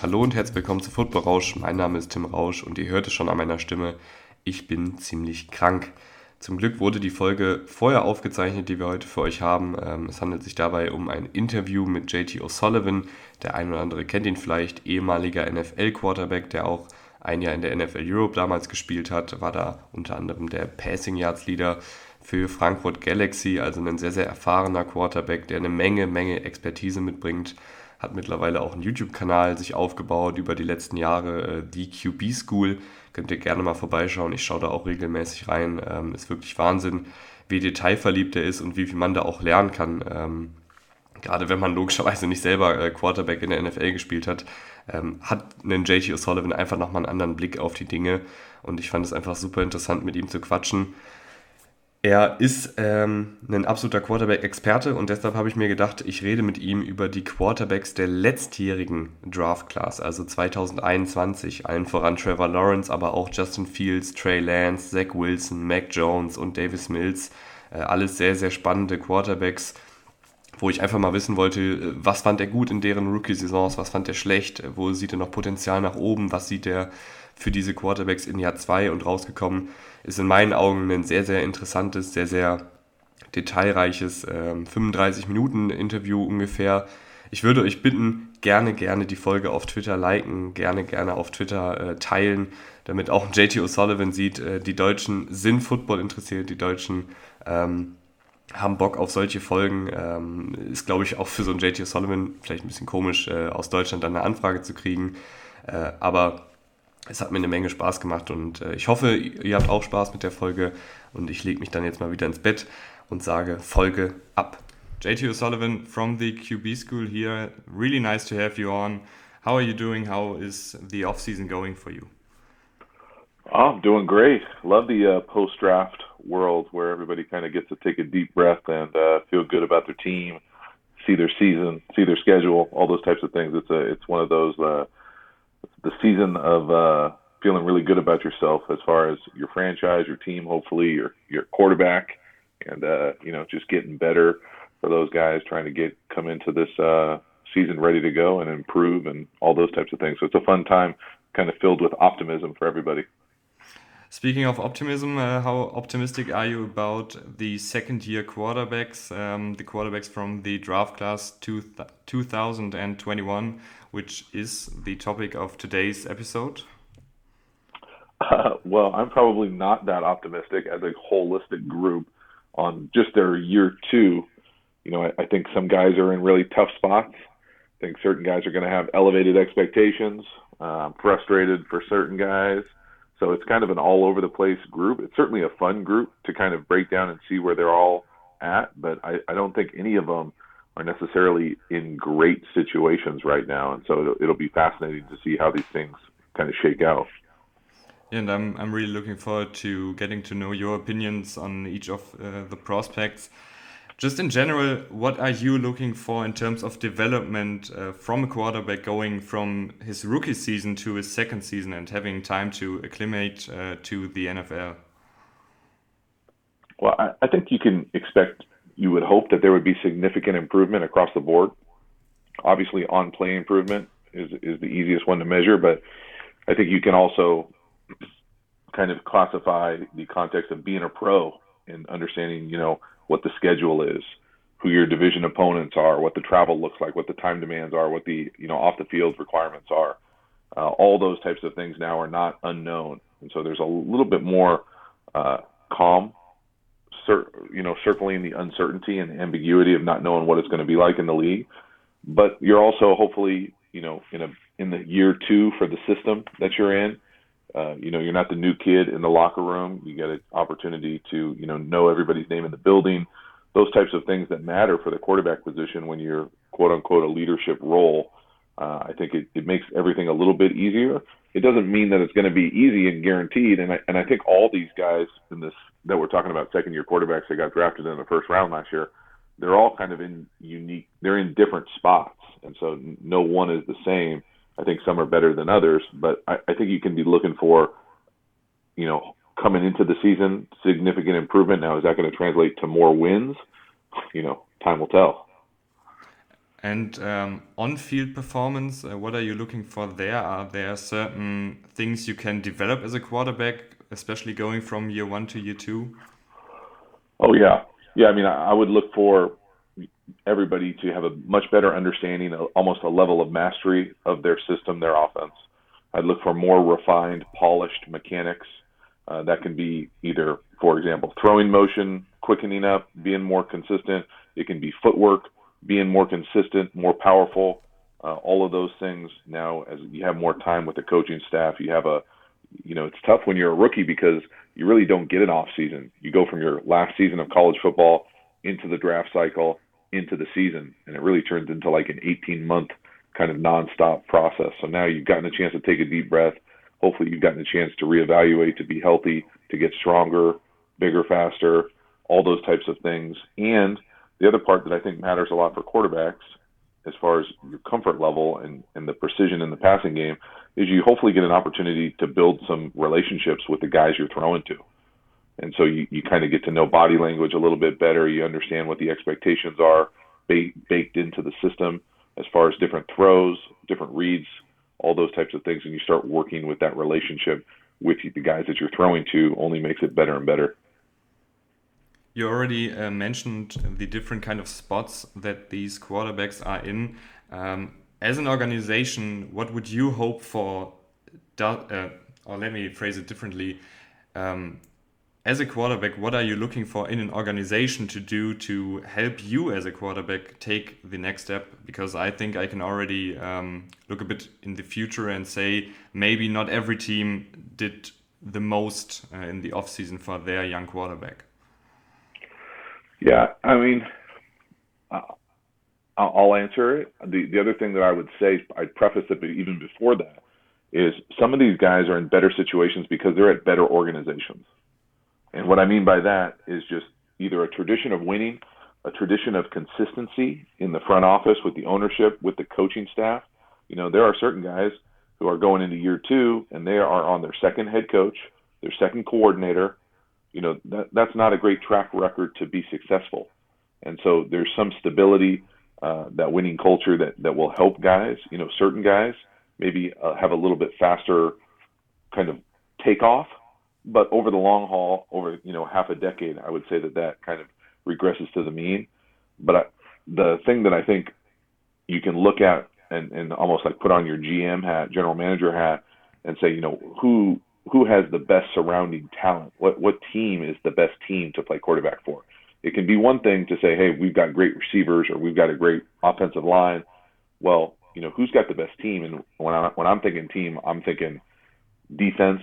hallo und herzlich willkommen zu Football Rausch. Mein Name ist Tim Rausch und ihr hört es schon an meiner Stimme, ich bin ziemlich krank. Zum Glück wurde die Folge vorher aufgezeichnet, die wir heute für euch haben. Ähm, es handelt sich dabei um ein Interview mit JT O'Sullivan. Der ein oder andere kennt ihn vielleicht, ehemaliger NFL-Quarterback, der auch ein Jahr in der NFL Europe damals gespielt hat, war da unter anderem der Passing Yards Leader für Frankfurt Galaxy, also ein sehr, sehr erfahrener Quarterback, der eine Menge, Menge Expertise mitbringt hat mittlerweile auch einen YouTube-Kanal sich aufgebaut über die letzten Jahre, äh, die QB School. Könnt ihr gerne mal vorbeischauen. Ich schaue da auch regelmäßig rein. Ähm, ist wirklich Wahnsinn, wie detailverliebt er ist und wie viel man da auch lernen kann. Ähm, gerade wenn man logischerweise nicht selber äh, Quarterback in der NFL gespielt hat, ähm, hat einen JT O'Sullivan einfach nochmal einen anderen Blick auf die Dinge. Und ich fand es einfach super interessant, mit ihm zu quatschen. Er ist ähm, ein absoluter Quarterback-Experte und deshalb habe ich mir gedacht, ich rede mit ihm über die Quarterbacks der letztjährigen Draft-Class, also 2021, allen voran Trevor Lawrence, aber auch Justin Fields, Trey Lance, Zach Wilson, Mac Jones und Davis Mills. Äh, alles sehr, sehr spannende Quarterbacks, wo ich einfach mal wissen wollte, äh, was fand er gut in deren Rookie-Saisons, was fand er schlecht, wo sieht er noch Potenzial nach oben, was sieht er für diese Quarterbacks in Jahr 2 und rausgekommen ist in meinen Augen ein sehr, sehr interessantes, sehr, sehr detailreiches äh, 35-Minuten-Interview ungefähr. Ich würde euch bitten, gerne, gerne die Folge auf Twitter liken, gerne, gerne auf Twitter äh, teilen, damit auch JT O'Sullivan sieht, äh, die Deutschen sind Football interessiert, die Deutschen ähm, haben Bock auf solche Folgen. Ähm, ist, glaube ich, auch für so einen JT O'Sullivan vielleicht ein bisschen komisch, äh, aus Deutschland dann eine Anfrage zu kriegen. Äh, aber es hat mir eine Menge Spaß gemacht und äh, ich hoffe, ihr habt auch Spaß mit der Folge und ich lege mich dann jetzt mal wieder ins Bett und sage Folge ab. JT O'Sullivan from the QB School here. Really nice to have you on. How are you doing? How is the off season going for you? Oh, I'm doing great. Love the uh, post draft world where everybody kind of gets to take a deep breath and uh, feel good about their team, see their season, see their schedule, all those types of things. It's a it's one of those uh, the season of uh, feeling really good about yourself as far as your franchise, your team, hopefully your your quarterback, and uh, you know just getting better for those guys trying to get come into this uh, season ready to go and improve and all those types of things. So it's a fun time, kind of filled with optimism for everybody. Speaking of optimism, uh, how optimistic are you about the second year quarterbacks, um, the quarterbacks from the draft class two 2021, which is the topic of today's episode? Uh, well, I'm probably not that optimistic as a holistic group on just their year two. You know, I, I think some guys are in really tough spots. I think certain guys are going to have elevated expectations. Uh, frustrated for certain guys. So it's kind of an all over the place group. It's certainly a fun group to kind of break down and see where they're all at, but I, I don't think any of them are necessarily in great situations right now. And so it'll, it'll be fascinating to see how these things kind of shake out. And I'm, I'm really looking forward to getting to know your opinions on each of uh, the prospects just in general, what are you looking for in terms of development uh, from a quarterback going from his rookie season to his second season and having time to acclimate uh, to the NFL? Well, I, I think you can expect, you would hope that there would be significant improvement across the board. Obviously, on play improvement is, is the easiest one to measure, but I think you can also kind of classify the context of being a pro and understanding, you know, what the schedule is, who your division opponents are, what the travel looks like, what the time demands are, what the you know off the field requirements are. Uh, all those types of things now are not unknown, and so there's a little bit more uh, calm, cir- you know, circling the uncertainty and ambiguity of not knowing what it's going to be like in the league. But you're also hopefully, you know, in a in the year two for the system that you're in, uh, you know, you're not the new kid in the locker room. You get an opportunity to, you know, know everybody's name in the building. Those types of things that matter for the quarterback position when you're quote unquote a leadership role. Uh, I think it, it makes everything a little bit easier. It doesn't mean that it's going to be easy and guaranteed. And I, and I think all these guys in this that we're talking about second year quarterbacks that got drafted in the first round last year, they're all kind of in unique. They're in different spots, and so no one is the same I think some are better than others, but I, I think you can be looking for, you know, coming into the season, significant improvement. Now, is that going to translate to more wins? You know, time will tell. And um, on-field performance, uh, what are you looking for there? Are there certain things you can develop as a quarterback, especially going from year one to year two? Oh yeah, yeah. I mean, I, would look for everybody to have a much better understanding, almost a level of mastery of their system, their offense. I'd look for more refined, polished mechanics. Uh, that can be either, for example, throwing motion, quickening up, being more consistent. It can be footwork, being more consistent, more powerful. Uh, all of those things now, as you have more time with the coaching staff, you have a, you know, it's tough when you're a rookie because you really don't get an off season. You go from your last season of college football into the draft cycle into the season, and it really turns into like an 18 month kind of nonstop process. So now you've gotten a chance to take a deep breath. Hopefully, you've gotten a chance to reevaluate, to be healthy, to get stronger, bigger, faster, all those types of things. And the other part that I think matters a lot for quarterbacks, as far as your comfort level and, and the precision in the passing game, is you hopefully get an opportunity to build some relationships with the guys you're throwing to. And so you, you kind of get to know body language a little bit better. You understand what the expectations are baked into the system as far as different throws, different reads, all those types of things. And you start working with that relationship with the guys that you're throwing to only makes it better and better. You already uh, mentioned the different kind of spots that these quarterbacks are in. Um, as an organization, what would you hope for? Uh, or let me phrase it differently. Um, as a quarterback, what are you looking for in an organization to do to help you as a quarterback take the next step? Because I think I can already um, look a bit in the future and say maybe not every team did the most uh, in the offseason for their young quarterback. Yeah, I mean, I'll answer it. The the other thing that I would say, I'd preface it but even before that, is some of these guys are in better situations because they're at better organizations. And what I mean by that is just either a tradition of winning, a tradition of consistency in the front office with the ownership, with the coaching staff. You know, there are certain guys who are going into year two and they are on their second head coach, their second coordinator. You know, that, that's not a great track record to be successful. And so there's some stability, uh, that winning culture that, that will help guys, you know, certain guys maybe uh, have a little bit faster kind of takeoff but over the long haul, over you know half a decade, I would say that that kind of regresses to the mean. But I, the thing that I think you can look at and, and almost like put on your GM hat, general manager hat, and say, you know, who who has the best surrounding talent? What what team is the best team to play quarterback for? It can be one thing to say, hey, we've got great receivers or we've got a great offensive line. Well, you know, who's got the best team? And when I when I'm thinking team, I'm thinking defense,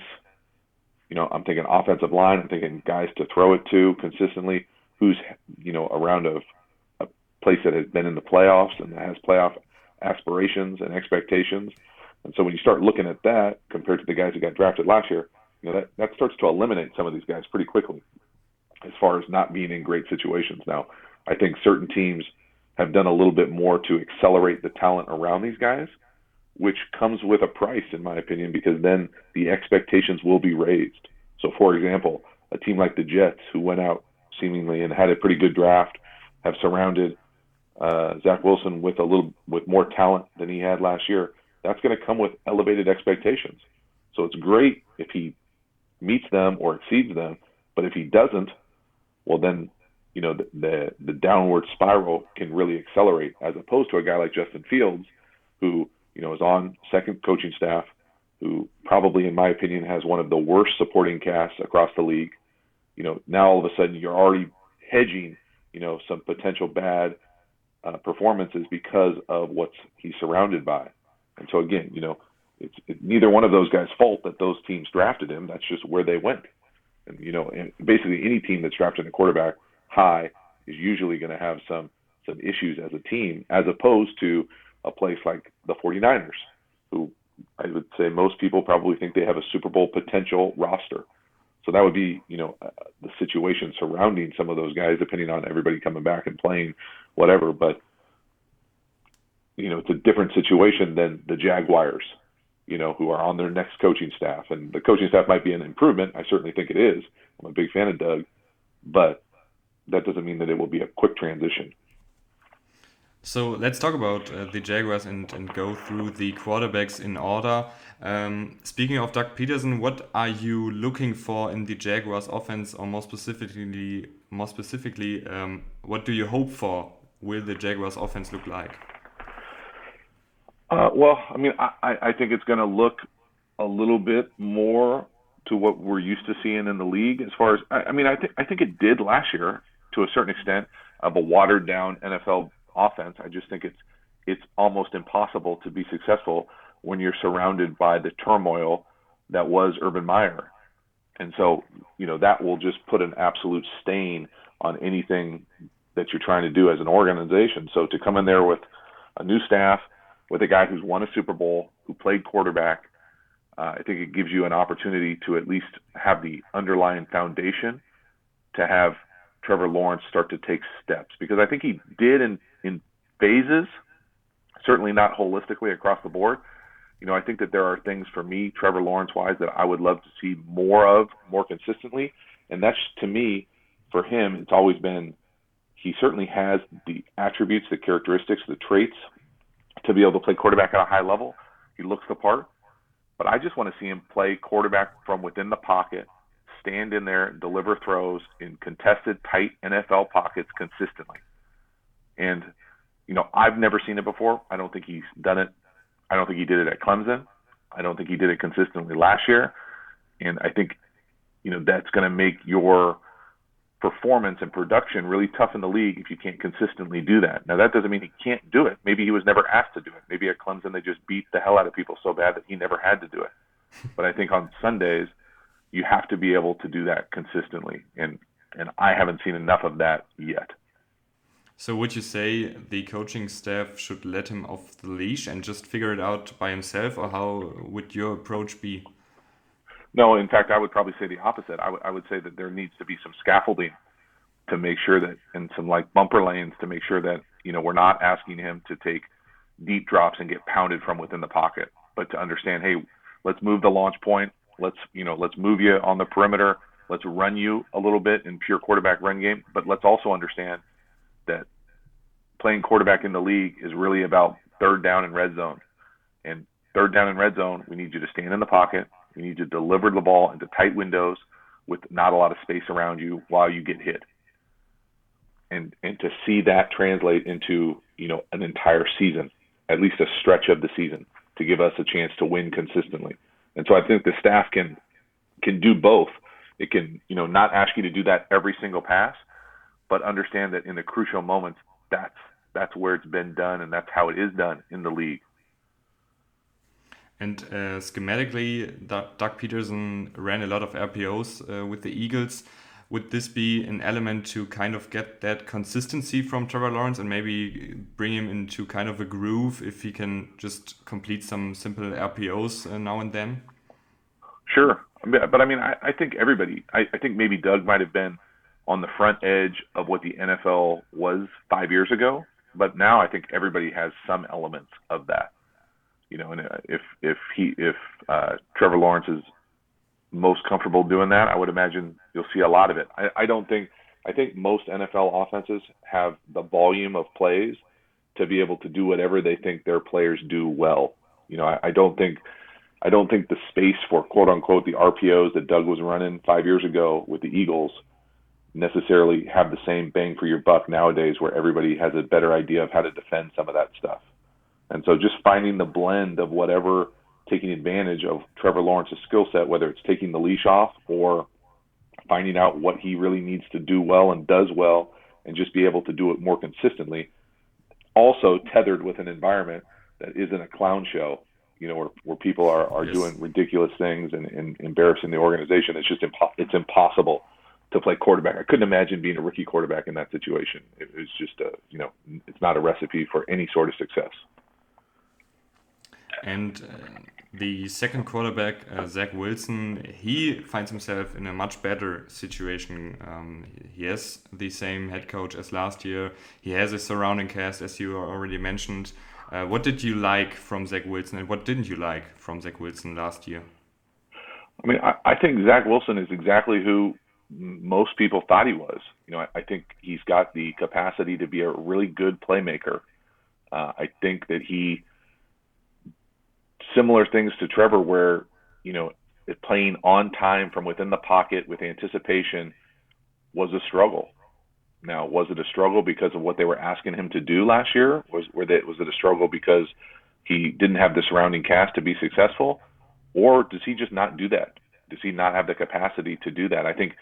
you know, I'm thinking offensive line. I'm thinking guys to throw it to consistently. Who's you know around a, a place that has been in the playoffs and has playoff aspirations and expectations. And so when you start looking at that compared to the guys who got drafted last year, you know that that starts to eliminate some of these guys pretty quickly, as far as not being in great situations. Now, I think certain teams have done a little bit more to accelerate the talent around these guys which comes with a price, in my opinion, because then the expectations will be raised. So, for example, a team like the Jets, who went out seemingly and had a pretty good draft, have surrounded uh, Zach Wilson with a little with more talent than he had last year. That's going to come with elevated expectations. So it's great if he meets them or exceeds them, but if he doesn't, well then you know the, the the downward spiral can really accelerate as opposed to a guy like Justin Fields who you know, is on second coaching staff, who probably, in my opinion, has one of the worst supporting casts across the league. You know, now all of a sudden you're already hedging, you know, some potential bad uh, performances because of what he's surrounded by. And so again, you know, it's it, neither one of those guys' fault that those teams drafted him. That's just where they went. And you know, and basically any team that's drafting a quarterback high is usually going to have some some issues as a team, as opposed to a place like the 49ers, who I would say most people probably think they have a Super Bowl potential roster. So that would be, you know, uh, the situation surrounding some of those guys, depending on everybody coming back and playing whatever. But, you know, it's a different situation than the Jaguars, you know, who are on their next coaching staff. And the coaching staff might be an improvement. I certainly think it is. I'm a big fan of Doug. But that doesn't mean that it will be a quick transition. So let's talk about uh, the Jaguars and, and go through the quarterbacks in order. Um, speaking of Doug Pederson, what are you looking for in the Jaguars offense, or more specifically, more specifically, um, what do you hope for? Will the Jaguars offense look like? Uh, well, I mean, I, I think it's going to look a little bit more to what we're used to seeing in the league. As far as I, I mean, I think I think it did last year to a certain extent of a watered down NFL offense. I just think it's it's almost impossible to be successful when you're surrounded by the turmoil that was Urban Meyer. And so, you know, that will just put an absolute stain on anything that you're trying to do as an organization. So to come in there with a new staff, with a guy who's won a Super Bowl, who played quarterback, uh, I think it gives you an opportunity to at least have the underlying foundation to have Trevor Lawrence start to take steps because I think he did in in phases, certainly not holistically across the board. You know, I think that there are things for me, Trevor Lawrence wise, that I would love to see more of, more consistently. And that's to me, for him, it's always been he certainly has the attributes, the characteristics, the traits to be able to play quarterback at a high level. He looks the part. But I just want to see him play quarterback from within the pocket, stand in there, deliver throws in contested, tight NFL pockets consistently. And, you know, I've never seen it before. I don't think he's done it. I don't think he did it at Clemson. I don't think he did it consistently last year. And I think, you know, that's going to make your performance and production really tough in the league if you can't consistently do that. Now, that doesn't mean he can't do it. Maybe he was never asked to do it. Maybe at Clemson they just beat the hell out of people so bad that he never had to do it. But I think on Sundays, you have to be able to do that consistently. And, and I haven't seen enough of that yet. So, would you say the coaching staff should let him off the leash and just figure it out by himself, or how would your approach be? No, in fact, I would probably say the opposite. I, I would say that there needs to be some scaffolding to make sure that, and some like bumper lanes to make sure that you know we're not asking him to take deep drops and get pounded from within the pocket, but to understand, hey, let's move the launch point. Let's you know let's move you on the perimeter. Let's run you a little bit in pure quarterback run game, but let's also understand that playing quarterback in the league is really about third down and red zone. And third down and red zone, we need you to stand in the pocket, you need to deliver the ball into tight windows with not a lot of space around you while you get hit. And and to see that translate into, you know, an entire season, at least a stretch of the season, to give us a chance to win consistently. And so I think the staff can can do both. It can, you know, not ask you to do that every single pass, but understand that in the crucial moments, that's that's where it's been done and that's how it is done in the league. And uh, schematically, Doug Pederson ran a lot of RPOs uh, with the Eagles. Would this be an element to kind of get that consistency from Trevor Lawrence and maybe bring him into kind of a groove if he can just complete some simple RPOs uh, now and then? Sure. But I mean, I, I think everybody, I, I think maybe Doug might have been on the front edge of what the NFL was five years ago. But now I think everybody has some elements of that you know, and uh, if if he if uh, Trevor Lawrence is most comfortable doing that, I would imagine you'll see a lot of it. I, I don't think I think most NFL offenses have the volume of plays to be able to do whatever they think their players do well. You know, I, I don't think I don't think the space for quote unquote the RPOs that Doug was running five years ago with the Eagles necessarily have the same bang for your buck nowadays where everybody has a better idea of how to defend some of that stuff. And so just finding the blend of whatever taking advantage of Trevor Lawrence's skill set, whether it's taking the leash off or finding out what he really needs to do well and does well and just be able to do it more consistently. Also tethered with an environment that isn't a clown show, you know, where, where people are, are yes. doing ridiculous things and, and embarrassing the organization. It's just impo- it's impossible to play quarterback. I couldn't imagine being a rookie quarterback in that situation. It was just a, you know, it's not a recipe for any sort of success. And uh, the second quarterback, uh, Zach Wilson, he finds himself in a much better situation. Um, he has the same head coach as last year. He has a surrounding cast, as you already mentioned. Uh, what did you like from Zach Wilson, and what didn't you like from Zach Wilson last year? I mean, I, I think Zach Wilson is exactly who most people thought he was. You know, I, I think he's got the capacity to be a really good playmaker Uh, I think that he similar things to Trevor, where you know playing on time from within the pocket with anticipation was a struggle. Now, was it a struggle because of what they were asking him to do last year? Was were they, was it a struggle because he didn't have the surrounding cast to be successful, or does he just not do that? Does he not have the capacity to do that? I think,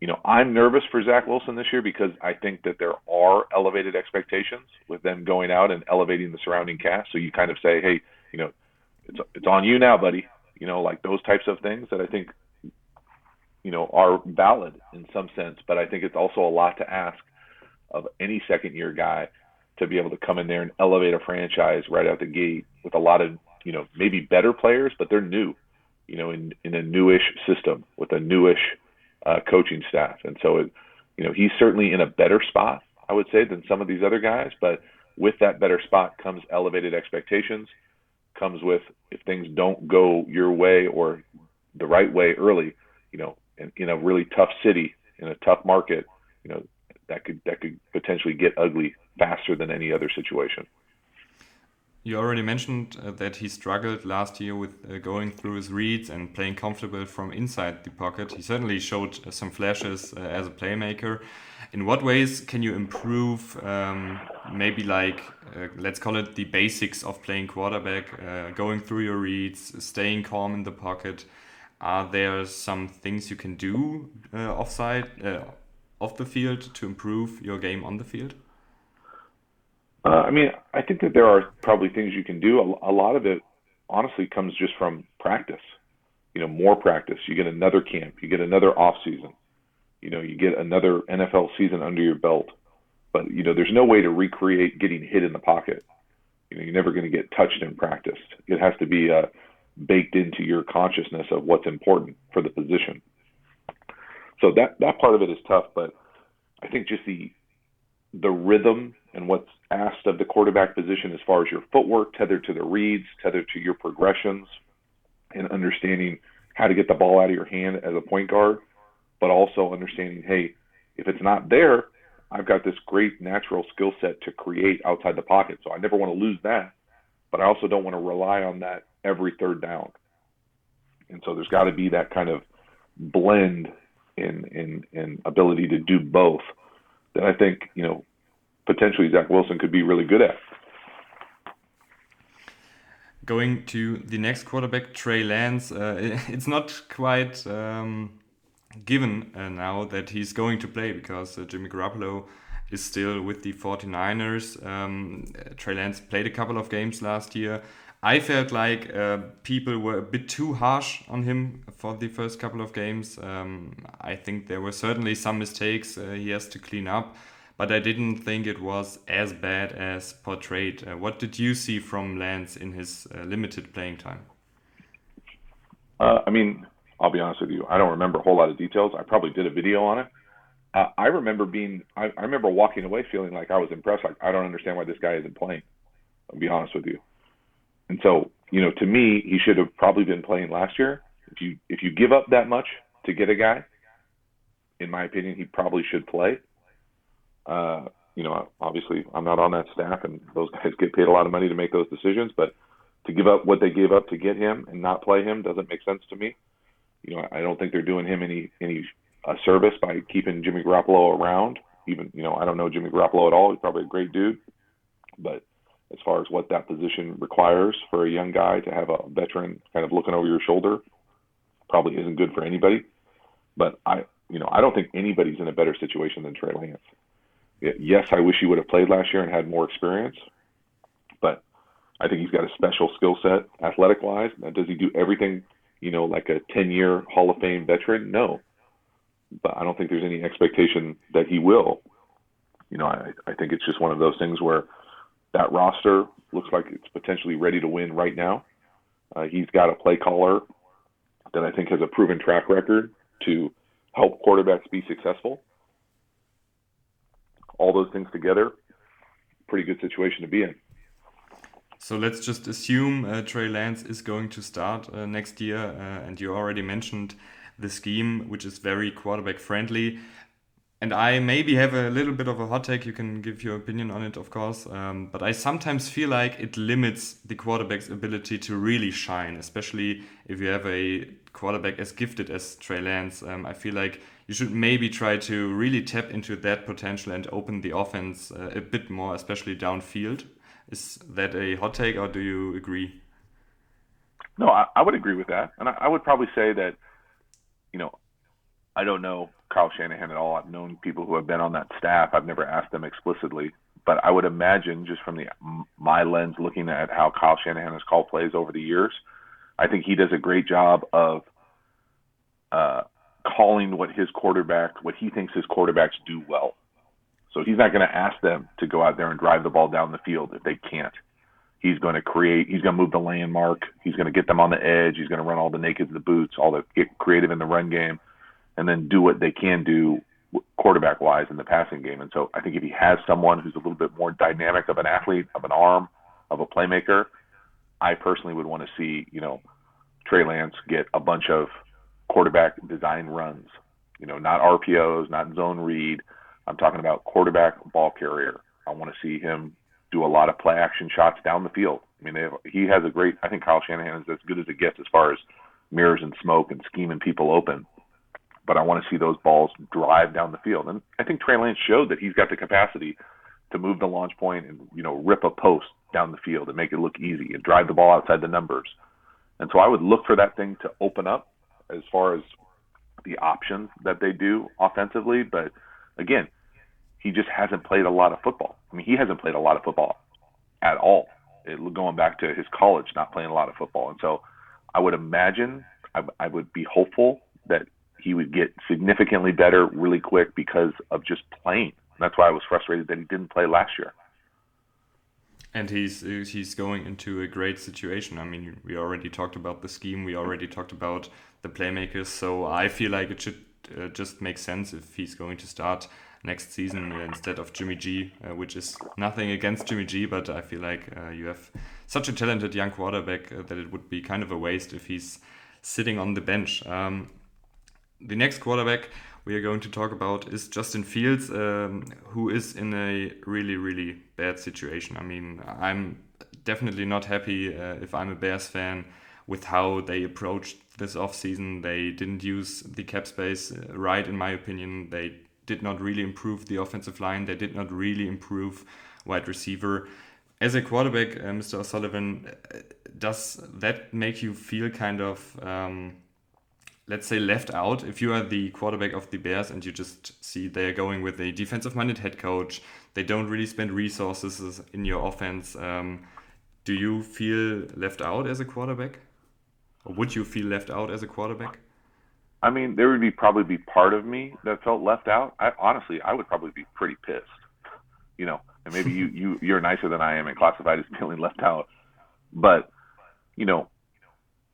you know, I'm nervous for Zach Wilson this year because I think that there are elevated expectations with them going out and elevating the surrounding cast. So you kind of say, hey, you know, it's it's on you now, buddy. You know, like those types of things that I think you know are valid in some sense, but I think it's also a lot to ask of any second year guy to be able to come in there and elevate a franchise right out the gate with a lot of you know maybe better players, but they're new, you know, in in a newish system with a newish uh, coaching staff, and so it, you know he's certainly in a better spot, I would say, than some of these other guys, but with that better spot comes elevated expectations comes with if things don't go your way or the right way early, you know, in, in a really tough city, in a tough market, you know, that could that could potentially get ugly faster than any other situation. You already mentioned uh, that he struggled last year with uh, going through his reads and playing comfortable from inside the pocket. He certainly showed uh, some flashes uh, as a playmaker. In what ways can you improve, um, maybe like, uh, let's call it the basics of playing quarterback, uh, going through your reads, staying calm in the pocket? Are there some things you can do offside, off the field to improve your game on the field? Uh, I mean, I think that there are probably things you can do. A, a lot of it, honestly, comes just from practice. You know, more practice. You get another camp. You get another off season. You know, you get another NFL season under your belt. But you know, there's no way to recreate getting hit in the pocket. You know, you're never going to get touched in practice. It has to be uh, baked into your consciousness of what's important for the position. So that that part of it is tough, but I think just the the rhythm and what's asked of the quarterback position as far as your footwork tethered to the reads, tethered to your progressions, and understanding how to get the ball out of your hand as a point guard, but also understanding, hey, if it's not there, I've got this great natural skill set to create outside the pocket. So I never want to lose that, but I also don't want to rely on that every third down. And so there's got to be that kind of blend in in in ability to do both that I think you know potentially Zach Wilson could be really good at. Going to the next quarterback, Trey Lance, uh, it's not quite um, given uh, now that he's going to play because uh, Jimmy Garoppolo is still with the 49ers. Um, Trey Lance played a couple of games last year. I felt like uh, people were a bit too harsh on him for the first couple of games. Um, I think there were certainly some mistakes uh, he has to clean up, but I didn't think it was as bad as portrayed. Uh, what did you see from Lance in his uh, limited playing time? Uh, I mean, I'll be honest with you. I don't remember a whole lot of details. I probably did a video on it. Uh, I remember being, I, I remember walking away feeling like I was impressed. Like I don't understand why this guy isn't playing. I'll be honest with you. And so, you know, to me, he should have probably been playing last year. If you if you give up that much to get a guy, in my opinion, he probably should play. Uh, you know, obviously, I'm not on that staff, and those guys get paid a lot of money to make those decisions. But to give up what they gave up to get him and not play him doesn't make sense to me. You know, I don't think they're doing him any any uh, service by keeping Jimmy Garoppolo around. Even you know, I don't know Jimmy Garoppolo at all. He's probably a great dude, but as far as what that position requires for a young guy to have a veteran kind of looking over your shoulder probably isn't good for anybody. But I, you know, I don't think anybody's in a better situation than Trey Lance. Yes, I wish he would have played last year and had more experience, but I think he's got a special skill set athletic wise. Now, does he do everything, you know, like a 10 year Hall of Fame veteran? No. But I don't think there's any expectation that he will. You know, I, I think it's just one of those things where that roster looks like it's potentially ready to win right now. Uh, he's got a play caller that I think has a proven track record to help quarterbacks be successful. All those things together, pretty good situation to be in. So let's just assume uh, Trey Lance is going to start uh, next year, uh, and you already mentioned the scheme, which is very quarterback friendly and I maybe have a little bit of a hot take. You can give your opinion on it, of course. Um, but I sometimes feel like it limits the quarterback's ability to really shine, especially if you have a quarterback as gifted as Trey Lance. Um, I feel like you should maybe try to really tap into that potential and open the offense uh, a bit more, especially downfield. Is that a hot take, or do you agree? No, I, I would agree with that, and I, I would probably say that, you know, I don't know Kyle Shanahan at all. I've known people who have been on that staff. I've never asked them explicitly, but I would imagine just from the my lens looking at how Kyle Shanahan has called plays over the years, I think he does a great job of uh, calling what his quarterback, what he thinks his quarterbacks do well. So he's not going to ask them to go out there and drive the ball down the field if they can't. He's going to create. He's going to move the landmark. He's going to get them on the edge. He's going to run all the naked, the boots, all the get creative in the run game and then do what they can do quarterback wise in the passing game. And so I think if he has someone who's a little bit more dynamic of an athlete, of an arm, of a playmaker, I personally would want to see, you know, Trey Lance get a bunch of quarterback design runs. You know, not RPOs, not zone read. I'm talking about quarterback ball carrier. I want to see him do a lot of play action shots down the field. I mean, have, he has a great. I think Kyle Shanahan is as good as it gets as far as mirrors and smoke and scheming people open but I want to see those balls drive down the field. And I think Trey Lance showed that he's got the capacity to move the launch point and you know rip a post down the field and make it look easy and drive the ball outside the numbers. And so I would look for that thing to open up as far as the options that they do offensively. But again, he just hasn't played a lot of football. I mean, he hasn't played a lot of football at all. It, going back to his college, not playing a lot of football. And so I would imagine I, I would be hopeful that he would get significantly better really quick because of just playing. That's why I was frustrated that he didn't play last year. And he's he's going into a great situation. I mean, we already talked about the scheme. We already talked about the playmakers. So I feel like it should uh, just make sense if he's going to start next season instead of Jimmy G, uh, which is nothing against Jimmy G, but I feel like uh, you have such a talented young quarterback uh, that it would be kind of a waste if he's sitting on the bench. Um, the next quarterback we are going to talk about is Justin Fields, um, who is in a really, really bad situation. I mean, I'm definitely not happy uh, if I'm a Bears fan with how they approached this offseason. They didn't use the cap space uh, right, in my opinion. They did not really improve the offensive line, they did not really improve wide receiver. As a quarterback, uh, Mr. O'Sullivan, uh, does that make you feel kind of. Um, let's say left out if you are the quarterback of the bears and you just see they're going with a defensive minded head coach they don't really spend resources in your offense um, do you feel left out as a quarterback or would you feel left out as a quarterback i mean there would be probably be part of me that felt left out. I, honestly i would probably be pretty pissed you know and maybe you, you you're nicer than i am and classified as feeling left out. But you know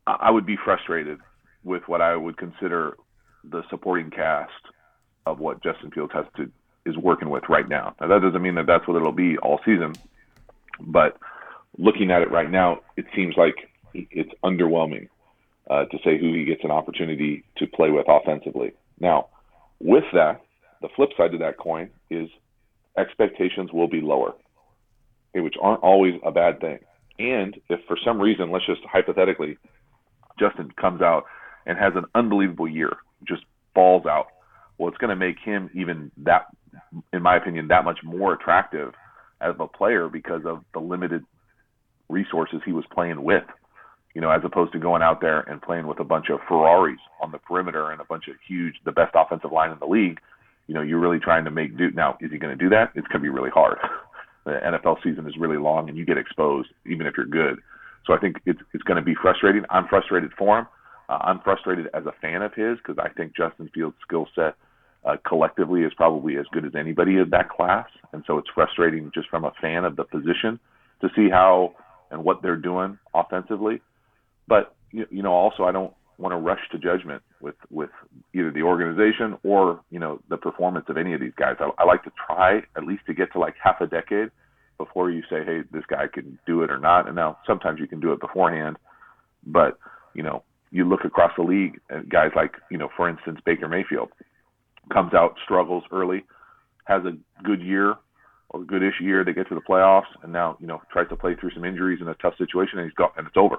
I would be frustrated with what I would consider the supporting cast of what Justin Fields has to is working with right now. Now that doesn't mean that that's what it'll be all season, but looking at it right now, it seems like it's underwhelming uh, to say who he gets an opportunity to play with offensively. Now, with that, the flip side of that coin is expectations will be lower, which aren't always a bad thing. And if for some reason, let's just hypothetically, Justin comes out and has an unbelievable year, just balls out. Well, it's going to make him even that, in my opinion, that much more attractive as a player because of the limited resources he was playing with. You know, as opposed to going out there and playing with a bunch of Ferraris on the perimeter and a bunch of huge, the best offensive line in the league. You know, you're really trying to make do. Now, is he going to do that? It's going to be really hard. The NFL season is really long, and you get exposed even if you're good. So I think it's it's going to be frustrating. I'm frustrated for him. Uh, I'm frustrated as a fan of his because I think Justin Fields' skill set uh, collectively is probably as good as anybody of that class, and so it's frustrating just from a fan of the position to see how and what they're doing offensively. But you, you know, also I don't want to rush to judgment with with either the organization or you know the performance of any of these guys. I, I like to try at least to get to like half a decade before you say, hey, this guy can do it or not. And now sometimes you can do it beforehand, but you know you look across the league at guys like, you know, for instance, Baker Mayfield. comes out, struggles early, has a good year or good-ish year. They get to the playoffs, and now you know tries to play through some injuries in a tough situation, and he's got and it's over.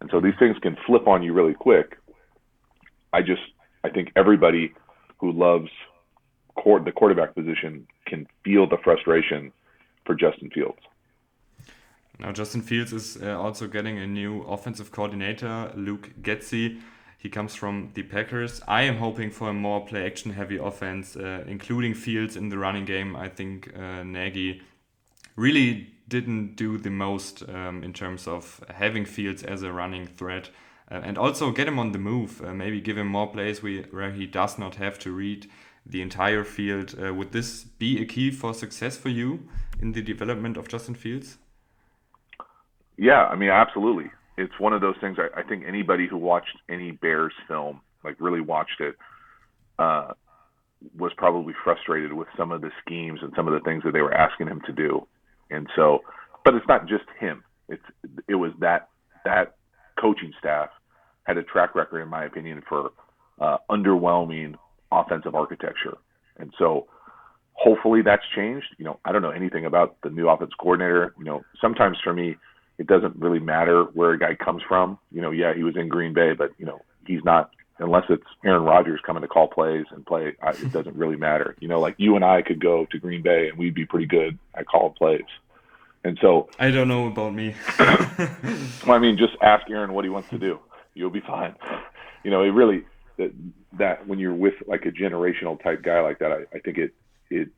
And so these things can flip on you really quick. I just I think everybody who loves court, the quarterback position can feel the frustration for Justin Fields. Now Justin Fields is uh, also getting a new offensive coordinator, Luke Getsy. He comes from the Packers. I am hoping for a more play action heavy offense, uh, including Fields in the running game. I think uh, Nagy really didn't do the most um, in terms of having Fields as a running threat. Uh, and also get him on the move. Uh, maybe give him more plays we, where he does not have to read the entire field. Uh, would this be a key for success for you in the development of Justin Fields? Yeah, I mean, absolutely it's one of those things. I, I think anybody who watched any Bears film, like really watched it, uh, was probably frustrated with some of the schemes and some of the things that they were asking him to do. And so, but it's not just him. It's it was that that coaching staff had a track record, in my opinion, for uh, underwhelming offensive architecture. And so, hopefully, that's changed. You know, I don't know anything about the new offense coordinator. You know, sometimes for me it doesn't really matter where a guy comes from. You know, yeah, he was in Green Bay, but you know, he's not unless it's Aaron Rodgers coming to call plays and play. I, it doesn't really matter. You know, like you and I could go to Green Bay and we'd be pretty good at calling plays. And so I don't know about me. well, I mean, just ask Aaron what he wants to do. You'll be fine. You know, it really that that when you're with like a generational type guy like that, I, I think it it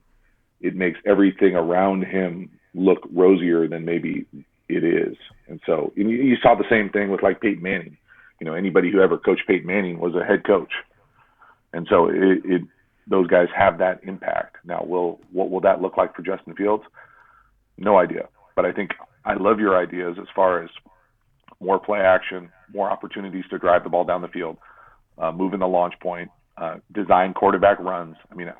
it makes everything around him look rosier than maybe it is. And so and you, you saw the same thing with like Peyton Manning. You know, anybody who ever coached Peyton Manning was a head coach. And so it, it those guys have that impact. Now, will what will that look like for Justin Fields? No idea. But I think I love your ideas as far as more play action, more opportunities to drive the ball down the field, uh, moving the launch point, uh, design quarterback runs. I mean,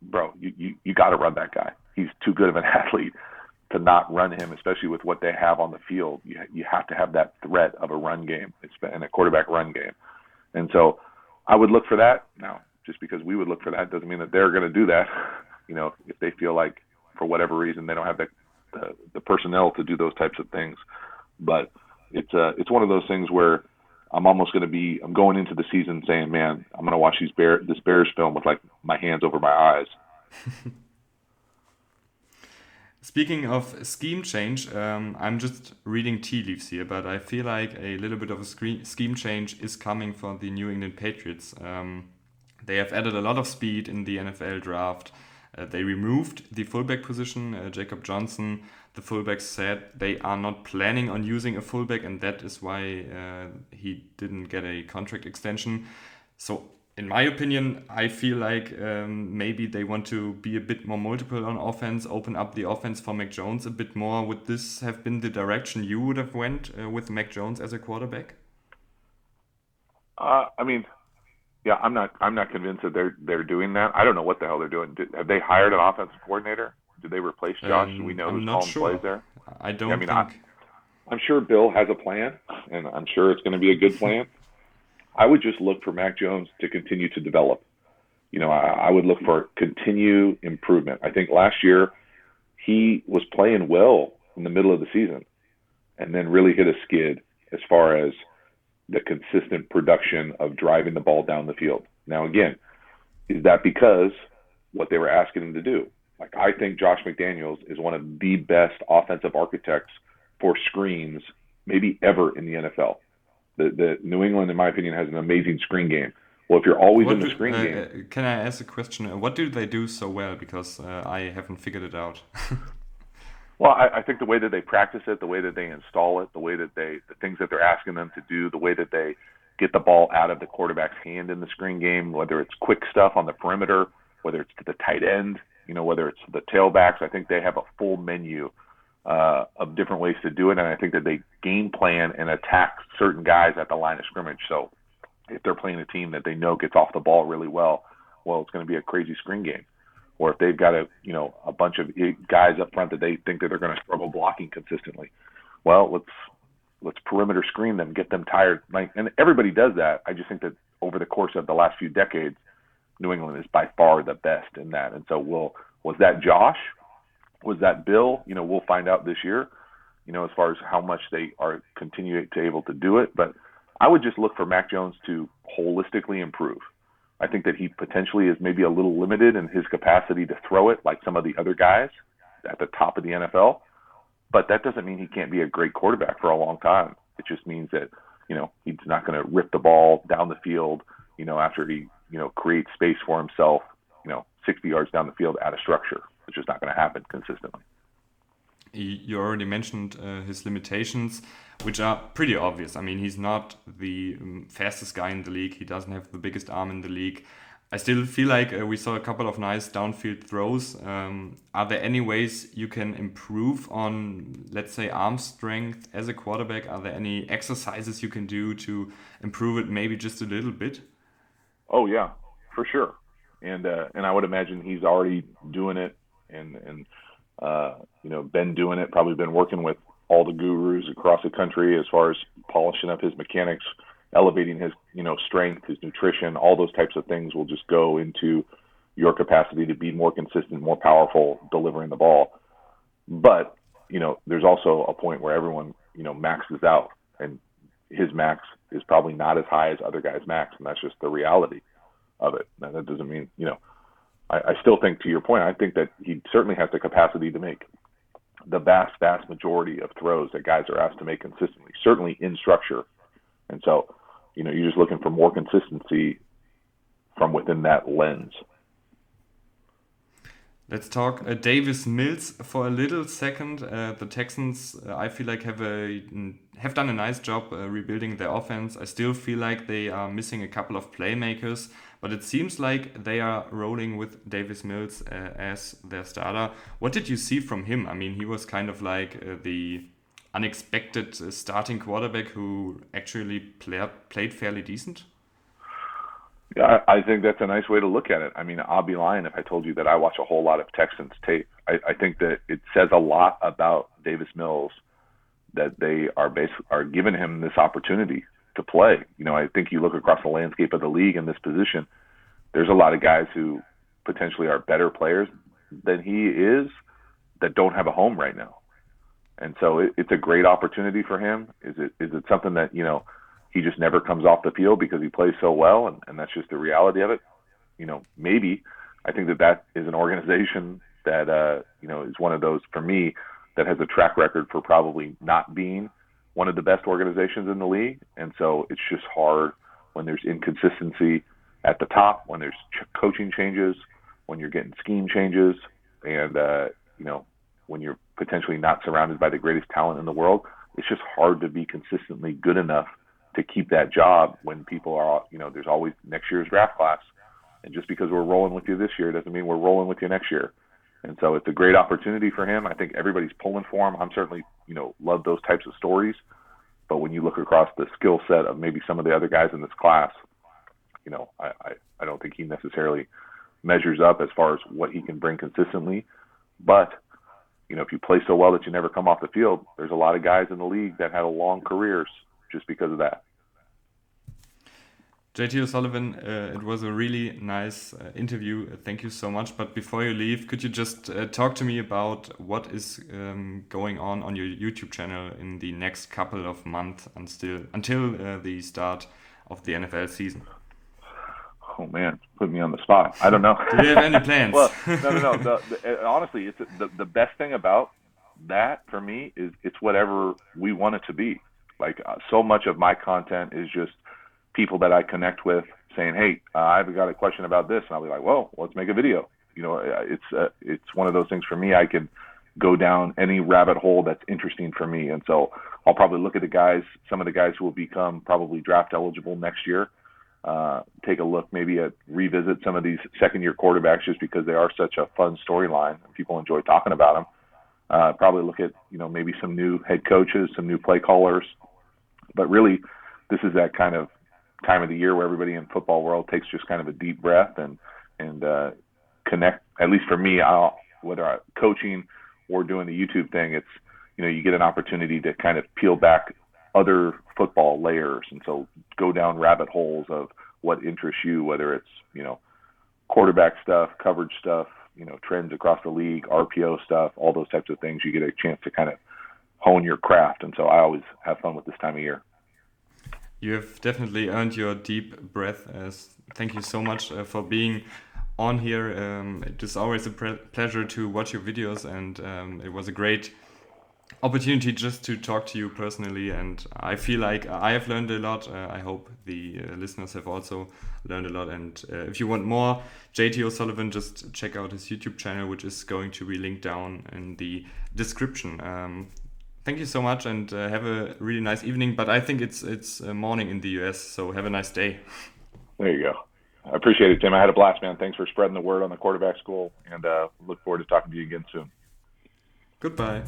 bro, you you, you got to run that guy. He's too good of an athlete to not run him, especially with what they have on the field. You you have to have that threat of a run game. It's been a quarterback run game, and so I would look for that. Now, just because we would look for that doesn't mean that they're going to do that. You know, if they feel like for whatever reason they don't have the the, the personnel to do those types of things, but it's uh it's one of those things where I'm almost going to be I'm going into the season saying, man, I'm going to watch these bear this Bears film with like my hands over my eyes. Speaking of scheme change, um, I'm just reading tea leaves here, but I feel like a little bit of a scheme change is coming for the New England Patriots. Um, they have added a lot of speed in the NFL draft. Uh, they removed the fullback position. Uh, Jacob Johnson, the fullback, said they are not planning on using a fullback, and that is why uh, he didn't get a contract extension. So in my opinion, I feel like um, maybe they want to be a bit more multiple on offense, open up the offense for Mac Jones a bit more. Would this have been the direction you would have went uh, with Mac Jones as a quarterback? Uh, I mean, yeah, I'm not. I'm not convinced that they're they're doing that. I don't know what the hell they're doing. Did, have they hired an offensive coordinator? Did they replace Josh? Um, Do we know I'm who's calling sure. plays there? I don't. Yeah, I mean, think... I, I'm sure Bill has a plan, and I'm sure it's going to be a good plan. I would just look for Mac Jones to continue to develop. You know, I, I would look for continue improvement. I think last year he was playing well in the middle of the season and then really hit a skid as far as the consistent production of driving the ball down the field. Now, again, is that because what they were asking him to do? Like, I think Josh McDaniels is one of the best offensive architects for screens, maybe ever in the NFL. The, the New England, in my opinion, has an amazing screen game. Well, if you're always what in the do, screen uh, game, uh, can I ask a question? Uh, what do they do so well? Because uh, I haven't figured it out. well, I, I think the way that they practice it, the way that they install it, the way that they, the things that they're asking them to do, the way that they get the ball out of the quarterback's hand in the screen game, whether it's quick stuff on the perimeter, whether it's to the tight end, you know, whether it's the tailbacks. I think they have a full menu uh, of different ways to do it, and I think that they game plan and attack certain guys at the line of scrimmage. So if they're playing a team that they know gets off the ball really well, well, it's going to be a crazy screen game. Or if they've got a you know a bunch of guys up front that they think that they're going to struggle blocking consistently, well, let's let's perimeter screen them, get them tired. Like, and everybody does that. I just think that over the course of the last few decades, New England is by far the best in that. And so, will was that Josh? Was that Bill? You know, we'll find out this year. You know, as far as how much they are continuing to able to do it, but I would just look for Mac Jones to holistically improve. I think that he potentially is maybe a little limited in his capacity to throw it like some of the other guys at the top of the NFL. But that doesn't mean he can't be a great quarterback for a long time. It just means that, you know, he's not going to rip the ball down the field, you know, after he, you know, creates space for himself, you know, 60 yards down the field out of structure. It's just not going to happen consistently. You already mentioned uh, his limitations, which are pretty obvious. I mean, he's not the um, fastest guy in the league. He doesn't have the biggest arm in the league. I still feel like uh, we saw a couple of nice downfield throws. Um, are there any ways you can improve on, let's say, arm strength as a quarterback? Are there any exercises you can do to improve it maybe just a little bit? Oh yeah, for sure. And uh, and I would imagine he's already doing it, and and uh, you know been doing it. Probably been working with all the gurus across the country as far as polishing up his mechanics elevating his you know strength, his nutrition, all those types of things will just go into your capacity to be more consistent, more powerful delivering the ball. But you know, there's also a point where everyone you know maxes out, and his max is probably not as high as other guys' max, and that's just the reality of it. Now that doesn't mean you know. I, I still think, to your point, I think that he certainly has the capacity to make the vast, vast majority of throws that guys are asked to make consistently, certainly in structure. And so you know, you're just looking for more consistency from within that lens. Let's talk uh, Davis Mills for a little second. Uh, the Texans, uh, I feel like have a have done a nice job uh, rebuilding their offense. I still feel like they are missing a couple of playmakers, but it seems like they are rolling with Davis Mills uh, as their starter. What did you see from him? I mean, he was kind of like uh, the unexpected starting quarterback who actually play, played fairly decent? Yeah, I think that's a nice way to look at it. I mean, I'll be lying if I told you that I watch a whole lot of Texans tape. I, I think that it says a lot about Davis Mills that they are basically are giving him this opportunity to play. You know, I think you look across the landscape of the league in this position. There's a lot of guys who potentially are better players than he is that don't have a home right now and so it, it's a great opportunity for him. Is it is it something that you know he just never comes off the field because he plays so well, and, and that's just the reality of it? You know, maybe I think that that is an organization that uh, you know is one of those for me that has a track record for probably not being one of the best organizations in the league, and so it's just hard when there's inconsistency at the top, when there's ch- coaching changes, when you're getting scheme changes, and uh, you know when you're potentially not surrounded by the greatest talent in the world, it's just hard to be consistently good enough to keep that job when people are, you know, there's always next year's draft class. And just because we're rolling with you this year doesn't mean we're rolling with you next year. And so it's a great opportunity for him. I think everybody's pulling for him. I'm certainly, you know, love those types of stories. But when you look across the skill set of maybe some of the other guys in this class, you know, I, I, I don't think he necessarily measures up as far as what he can bring consistently. But you know, if you play so well that you never come off the field, there's a lot of guys in the league that had a long careers just because of that. JT O'Sullivan, uh, it was a really nice uh, interview. Thank you so much. But before you leave, could you just uh, talk to me about what is um, going on on your YouTube channel in the next couple of months until until uh, the start of the NFL season? oh man, put me on the spot. I don't know. Do you have any plans? well, no, no, no. The, the, honestly, it's the the best thing about that for me is it's whatever we want it to be. Like uh, so much of my content is just people that I connect with saying, "Hey, uh, I've got a question about this," and I'll be like, "Well, let's make a video." You know, uh, it's uh, it's one of those things for me. I can go down any rabbit hole that's interesting for me, and so I'll probably look at the guys, some of the guys who will become probably draft eligible next year uh, take a look, maybe at revisit some of these second year quarterbacks just because they are such a fun storyline and people enjoy talking about them. Uh, probably look at you know maybe some new head coaches, some new play callers, but really this is that kind of time of the year where everybody in football world takes just kind of a deep breath and and uh, connect. At least for me, I'll, whether I'm coaching or doing the YouTube thing, it's you know you get an opportunity to kind of peel back other football layers, and so go down rabbit holes of what interests you, whether it's you know quarterback stuff, coverage stuff, you know, trends across the league, RPO stuff, all those types of things. You get a chance to kind of hone your craft, and so I always have fun with this time of year. You have definitely earned your deep breath. As thank you so much uh, for being on here. Um, it is always a pleasure to watch your videos, and um, it was a great opportunity just to talk to you personally. And I feel like I have learned a lot. Uh, I hope the uh, listeners have also learned a lot. And uh, if you want more JT O'Sullivan, just check out his YouTube channel, which is going to be linked down in the description. Um, thank you so much, and uh, have a really nice evening. But I think it's it's morning in the US, so have a nice day. There you go. I appreciate it, Tim. I had a blast, man. Thanks for spreading the word on the quarterback school, and uh, look forward to talking to you again soon. Goodbye.